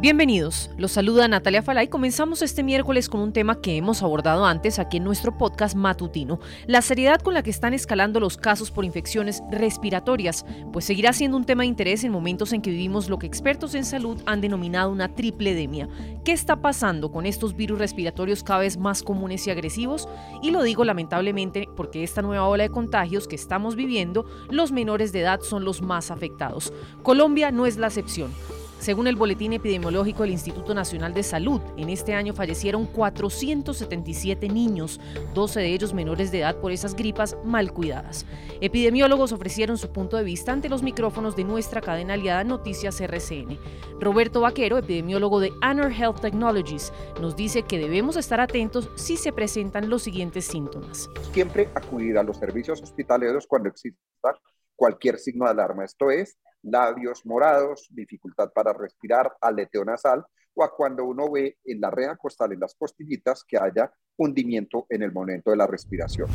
Bienvenidos, los saluda Natalia Falay. Comenzamos este miércoles con un tema que hemos abordado antes aquí en nuestro podcast matutino, la seriedad con la que están escalando los casos por infecciones respiratorias, pues seguirá siendo un tema de interés en momentos en que vivimos lo que expertos en salud han denominado una triple tripledemia. ¿Qué está pasando con estos virus respiratorios cada vez más comunes y agresivos? Y lo digo lamentablemente porque esta nueva ola de contagios que estamos viviendo, los menores de edad son los más afectados. Colombia no es la excepción. Según el boletín epidemiológico del Instituto Nacional de Salud, en este año fallecieron 477 niños, 12 de ellos menores de edad por esas gripas mal cuidadas. Epidemiólogos ofrecieron su punto de vista ante los micrófonos de nuestra cadena aliada Noticias RCN. Roberto Vaquero, epidemiólogo de Anor Health Technologies, nos dice que debemos estar atentos si se presentan los siguientes síntomas. Siempre acudir a los servicios hospitalarios cuando exista cualquier signo de alarma. Esto es labios morados, dificultad para respirar, aleteo nasal, o a cuando uno ve en la red costal, en las costillitas, que haya hundimiento en el momento de la respiración.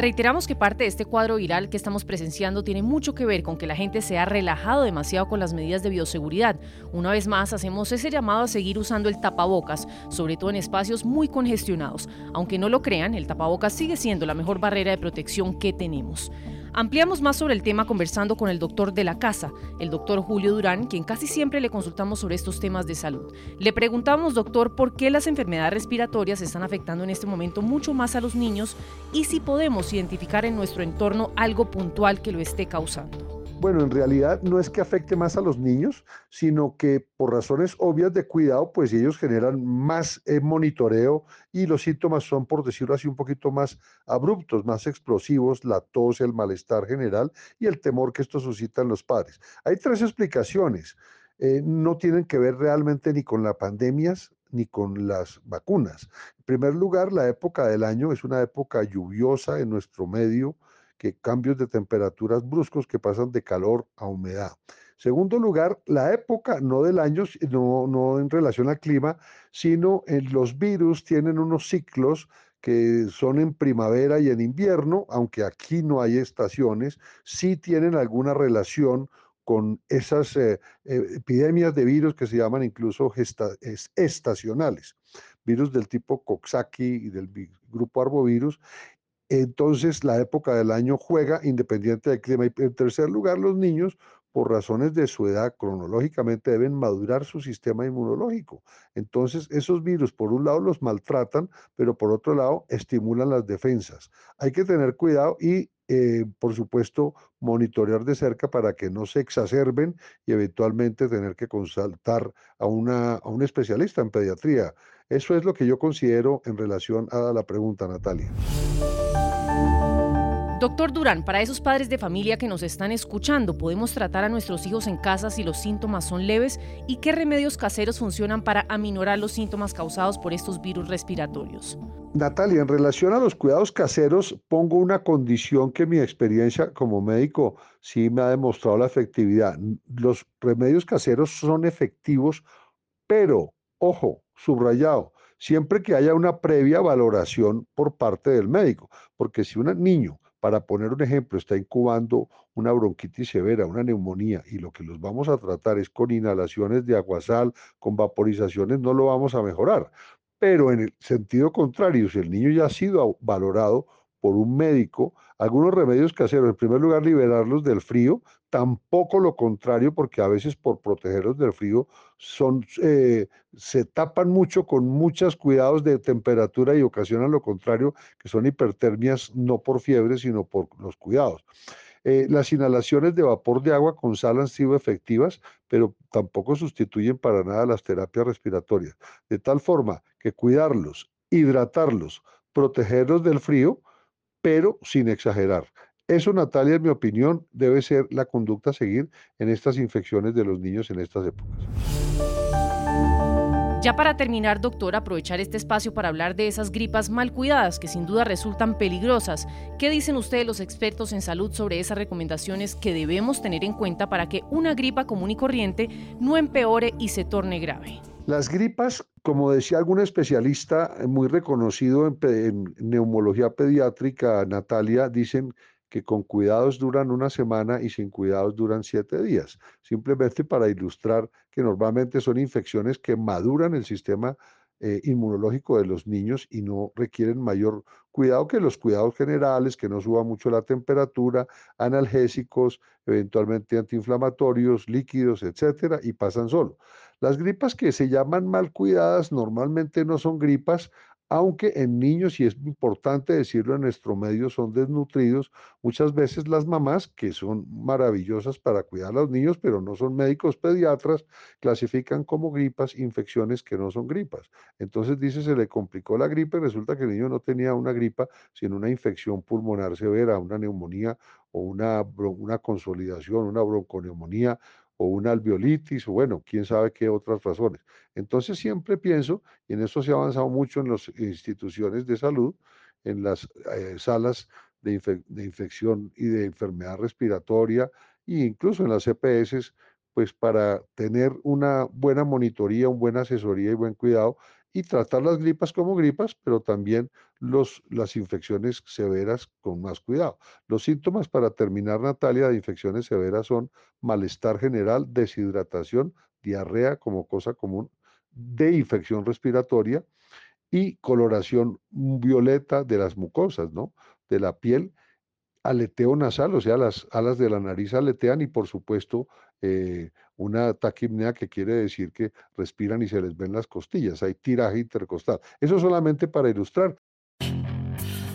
Reiteramos que parte de este cuadro viral que estamos presenciando tiene mucho que ver con que la gente se ha relajado demasiado con las medidas de bioseguridad. Una vez más, hacemos ese llamado a seguir usando el tapabocas, sobre todo en espacios muy congestionados. Aunque no lo crean, el tapabocas sigue siendo la mejor barrera de protección que tenemos. Ampliamos más sobre el tema conversando con el doctor de la casa, el doctor Julio Durán, quien casi siempre le consultamos sobre estos temas de salud. Le preguntamos, doctor, por qué las enfermedades respiratorias están afectando en este momento mucho más a los niños y si podemos identificar en nuestro entorno algo puntual que lo esté causando. Bueno, en realidad no es que afecte más a los niños, sino que por razones obvias de cuidado, pues ellos generan más eh, monitoreo y los síntomas son, por decirlo así, un poquito más abruptos, más explosivos, la tos, el malestar general y el temor que esto suscita en los padres. Hay tres explicaciones. Eh, no tienen que ver realmente ni con las pandemias ni con las vacunas. En primer lugar, la época del año es una época lluviosa en nuestro medio, que cambios de temperaturas bruscos que pasan de calor a humedad. Segundo lugar, la época, no del año, no, no en relación al clima, sino en los virus tienen unos ciclos que son en primavera y en invierno, aunque aquí no hay estaciones, sí tienen alguna relación con esas eh, eh, epidemias de virus que se llaman incluso estacionales, virus del tipo Coxsackie y del grupo arbovirus, entonces la época del año juega independiente del clima. Y en tercer lugar, los niños, por razones de su edad, cronológicamente deben madurar su sistema inmunológico. Entonces, esos virus, por un lado, los maltratan, pero por otro lado, estimulan las defensas. Hay que tener cuidado y, eh, por supuesto, monitorear de cerca para que no se exacerben y eventualmente tener que consultar a, una, a un especialista en pediatría. Eso es lo que yo considero en relación a la pregunta, Natalia. Doctor Durán, para esos padres de familia que nos están escuchando, ¿podemos tratar a nuestros hijos en casa si los síntomas son leves? ¿Y qué remedios caseros funcionan para aminorar los síntomas causados por estos virus respiratorios? Natalia, en relación a los cuidados caseros, pongo una condición que mi experiencia como médico sí me ha demostrado la efectividad. Los remedios caseros son efectivos, pero, ojo, subrayado, siempre que haya una previa valoración por parte del médico, porque si un niño para poner un ejemplo, está incubando una bronquitis severa, una neumonía, y lo que los vamos a tratar es con inhalaciones de aguasal, con vaporizaciones, no lo vamos a mejorar. Pero en el sentido contrario, si el niño ya ha sido valorado por un médico, algunos remedios caseros, en primer lugar, liberarlos del frío, tampoco lo contrario, porque a veces por protegerlos del frío son, eh, se tapan mucho con muchos cuidados de temperatura y ocasionan lo contrario, que son hipertermias no por fiebre, sino por los cuidados. Eh, las inhalaciones de vapor de agua con sal han sido efectivas, pero tampoco sustituyen para nada las terapias respiratorias. De tal forma que cuidarlos, hidratarlos, protegerlos del frío, pero sin exagerar. Eso, Natalia, en mi opinión, debe ser la conducta a seguir en estas infecciones de los niños en estas épocas. Ya para terminar, doctor, aprovechar este espacio para hablar de esas gripas mal cuidadas que sin duda resultan peligrosas. ¿Qué dicen ustedes los expertos en salud sobre esas recomendaciones que debemos tener en cuenta para que una gripa común y corriente no empeore y se torne grave? Las gripas, como decía algún especialista muy reconocido en, neumología pediátrica, Natalia, dicen que con cuidados duran una semana y sin cuidados duran siete días. Simplemente para ilustrar que normalmente son infecciones que maduran el sistema eh, inmunológico de los niños y no requieren mayor cuidado que los cuidados generales, que no suba mucho la temperatura, analgésicos, eventualmente antiinflamatorios, líquidos, etcétera, y pasan solo. Las gripas que se llaman mal cuidadas normalmente no son gripas, aunque en niños, y es importante decirlo en nuestro medio, son desnutridos, muchas veces las mamás, que son maravillosas para cuidar a los niños, pero no son médicos pediatras, clasifican como gripas infecciones que no son gripas. Entonces dice, se le complicó la gripe, resulta que el niño no tenía una gripa, sino una infección pulmonar severa, una neumonía o una, una consolidación, una bronconeumonía o una alveolitis, o bueno, quién sabe qué otras razones. Entonces siempre pienso, y en eso se ha avanzado mucho en las instituciones de salud, en las eh, salas de, infección y de enfermedad respiratoria, e incluso en las EPS, pues para tener una buena monitoría, una buena asesoría y buen cuidado y tratar las gripas como gripas, pero también los, las infecciones severas con más cuidado. Los síntomas para terminar, Natalia, de infecciones severas son malestar general, deshidratación, diarrea como cosa común de infección respiratoria y coloración violeta de las mucosas, ¿no? De la piel, aleteo nasal, o sea, las alas de la nariz aletean y por supuesto eh, una taquipnea que quiere decir que respiran y se les ven las costillas, hay tiraje intercostal. Eso solamente para ilustrar.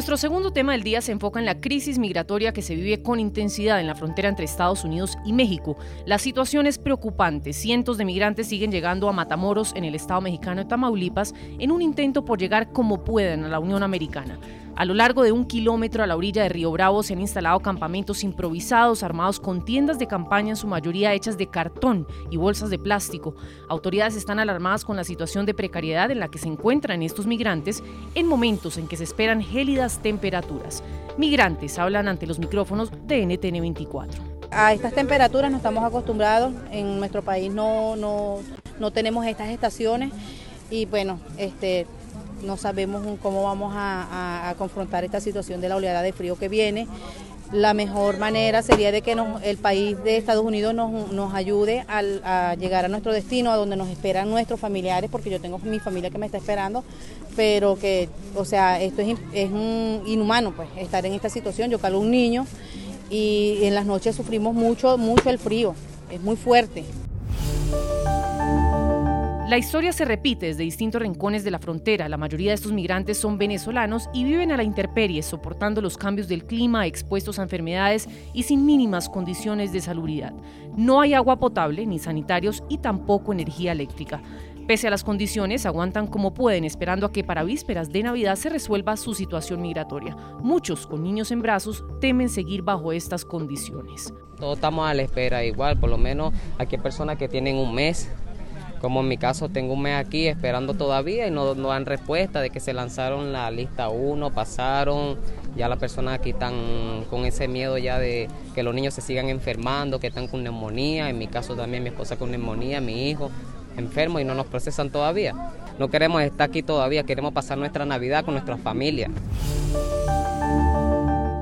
Nuestro segundo tema del día se enfoca en la crisis migratoria que se vive con intensidad en la frontera entre Estados Unidos y México. La situación es preocupante. Cientos de migrantes siguen llegando a Matamoros, en el estado mexicano de Tamaulipas, en un intento por llegar como puedan a la Unión Americana. A lo largo de un kilómetro a la orilla de Río Bravo se han instalado campamentos improvisados armados con tiendas de campaña en su mayoría hechas de cartón y bolsas de plástico. Autoridades están alarmadas con la situación de precariedad en la que se encuentran estos migrantes en momentos en que se esperan gélidas temperaturas. Migrantes hablan ante los micrófonos de NTN 24. A estas temperaturas no estamos acostumbrados, en nuestro país no, no, no tenemos estas estaciones y bueno, este, no sabemos cómo vamos a, confrontar esta situación de la oleada de frío que viene. La mejor manera sería de que el país de Estados Unidos nos, ayude a llegar a nuestro destino, a donde nos esperan nuestros familiares, porque yo tengo mi familia que me está esperando, pero que, o sea, esto es, un inhumano, pues, estar en esta situación. Yo calo un niño y en las noches sufrimos mucho, mucho el frío, es muy fuerte. La historia se repite desde distintos rincones de la frontera. La mayoría de estos migrantes son venezolanos y viven a la intemperie, soportando los cambios del clima, expuestos a enfermedades y sin mínimas condiciones de salubridad. No hay agua potable ni sanitarios y tampoco energía eléctrica. Pese a las condiciones, aguantan como pueden, esperando a que para vísperas de Navidad se resuelva su situación migratoria. Muchos, con niños en brazos, temen seguir bajo estas condiciones. Todos estamos a la espera, igual, por lo menos aquí hay personas que tienen un mes como en mi caso tengo un mes aquí esperando todavía y no, no dan respuesta de que se lanzaron la lista 1, pasaron, ya las personas aquí están con ese miedo ya de que los niños se sigan enfermando, que están con neumonía, en mi caso también mi esposa con neumonía, mi hijo enfermo y no nos procesan todavía. No queremos estar aquí todavía, queremos pasar nuestra Navidad con nuestra familia.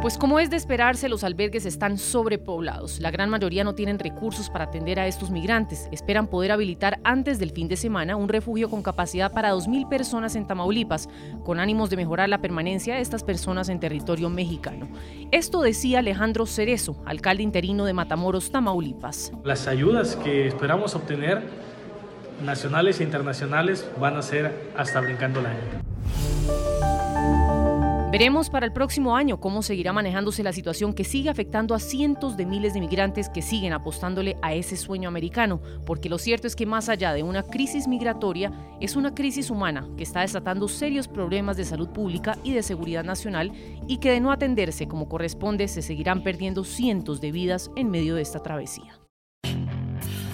Pues como es de esperarse, los albergues están sobrepoblados. La gran mayoría no tienen recursos para atender a estos migrantes. Esperan poder habilitar antes del fin de semana un refugio con capacidad para 2.000 personas en Tamaulipas, con ánimos de mejorar la permanencia de estas personas en territorio mexicano. Esto decía Alejandro Cerezo, alcalde interino de Matamoros, Tamaulipas. Las ayudas que esperamos obtener, nacionales e internacionales, van a ser hasta brincando la gente. Veremos para el próximo año cómo seguirá manejándose la situación que sigue afectando a cientos de miles de migrantes que siguen apostándole a ese sueño americano, porque lo cierto es que más allá de una crisis migratoria, es una crisis humana que está desatando serios problemas de salud pública y de seguridad nacional y que de no atenderse como corresponde se seguirán perdiendo cientos de vidas en medio de esta travesía.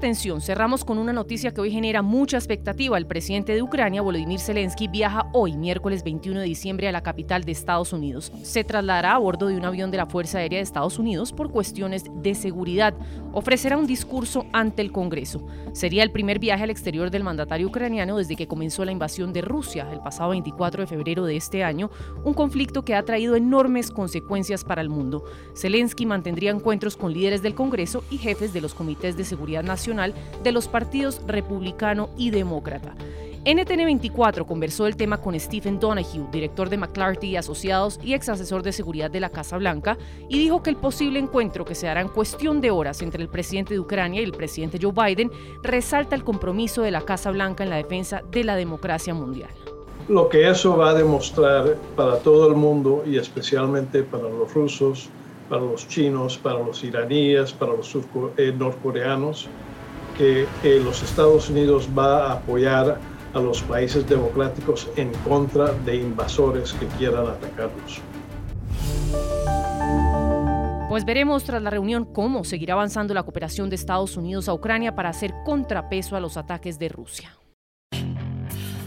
Atención, cerramos con una noticia que hoy genera mucha expectativa. El presidente de Ucrania, Volodymyr Zelensky, viaja hoy, miércoles 21 de diciembre, a la capital de Estados Unidos. Se trasladará a bordo de un avión de la Fuerza Aérea de Estados Unidos por cuestiones de seguridad. Ofrecerá un discurso ante el Congreso. Sería el primer viaje al exterior del mandatario ucraniano desde que comenzó la invasión de Rusia el pasado 24 de febrero de este año, un conflicto que ha traído enormes consecuencias para el mundo. Zelensky mantendría encuentros con líderes del Congreso y jefes de los comités de seguridad Nacional de los partidos republicano y demócrata. NTN 24 conversó el tema con Stephen Donahue, director de McClarty y Asociados y ex asesor de seguridad de la Casa Blanca, y dijo que el posible encuentro que se hará en cuestión de horas entre el presidente de Ucrania y el presidente Joe Biden resalta el compromiso de la Casa Blanca en la defensa de la democracia mundial. Lo que eso va a demostrar para todo el mundo y especialmente para los rusos para los chinos, para los iraníes, para los eh, norcoreanos, que los Estados Unidos va a apoyar a los países democráticos en contra de invasores que quieran atacarlos. Pues veremos tras la reunión cómo seguirá avanzando la cooperación de Estados Unidos a Ucrania para hacer contrapeso a los ataques de Rusia.